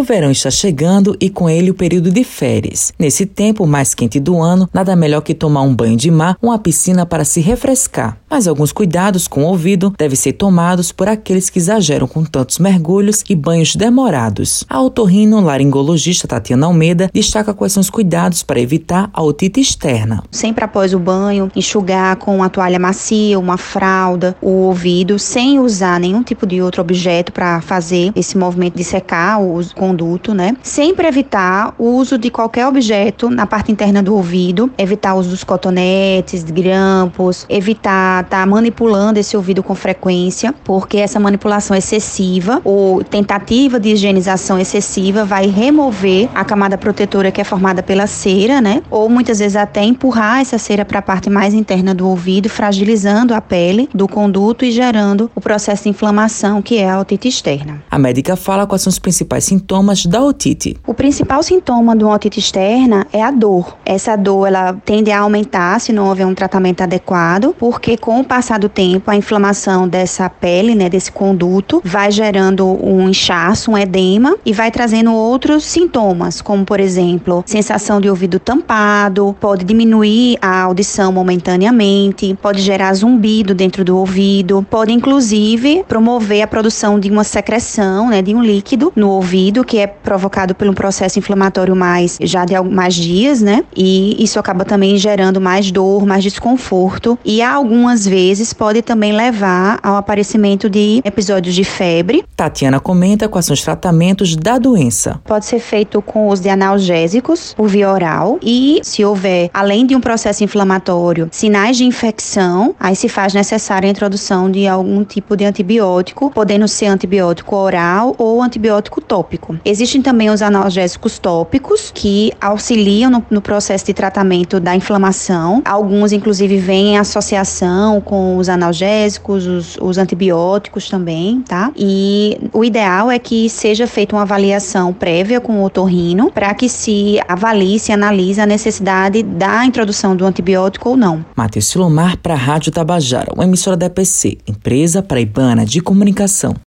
O verão está chegando e com ele o período de férias. Nesse tempo mais quente do ano, nada melhor que tomar um banho de mar, uma piscina para se refrescar. Mas alguns cuidados com o ouvido devem ser tomados por aqueles que exageram com tantos mergulhos e banhos demorados. A otorrino laringologista Tatiana Almeida destaca quais são os cuidados para evitar a otite externa. Sempre após o banho, enxugar com uma toalha macia, uma fralda, o ouvido, sem usar nenhum tipo de outro objeto para fazer esse movimento de secar o conduto, né? Sempre evitar o uso de qualquer objeto na parte interna do ouvido, evitar o uso dos cotonetes, grampos, evitar estar tá manipulando esse ouvido com frequência, porque essa manipulação excessiva ou tentativa de higienização excessiva vai remover a camada protetora que é formada pela cera, né? Ou muitas vezes até empurrar essa cera para a parte mais interna do ouvido, fragilizando a pele do conduto e gerando o processo de inflamação que é a otite externa. A médica fala quais são os principais sintomas da otite. O principal sintoma de uma otite externa é a dor. Essa dor ela tende a aumentar se não houver um tratamento adequado, porque com o passar do tempo, a inflamação dessa pele, né, desse conduto, vai gerando um inchaço, um edema e vai trazendo outros sintomas, como por exemplo, sensação de ouvido tampado, pode diminuir a audição momentaneamente, pode gerar zumbido dentro do ouvido, pode inclusive promover a produção de uma secreção, né, de um líquido no ouvido que é provocado por um processo inflamatório mais já de mais dias, né? E isso acaba também gerando mais dor, mais desconforto e algumas vezes pode também levar ao aparecimento de episódios de febre. Tatiana comenta quais são os tratamentos da doença. Pode ser feito com os de analgésicos por via oral e se houver, além de um processo inflamatório, sinais de infecção, aí se faz necessária a introdução de algum tipo de antibiótico, podendo ser antibiótico oral ou antibiótico tópico. Existem também os analgésicos tópicos que auxiliam no, no processo de tratamento da inflamação. Alguns, inclusive, vêm em associação com os analgésicos, os, os antibióticos também, tá? E o ideal é que seja feita uma avaliação prévia com o otorrino para que se avalie, se analise a necessidade da introdução do antibiótico ou não. Matheus Silomar para a Rádio Tabajara, uma emissora da EPC, empresa paraibana de comunicação.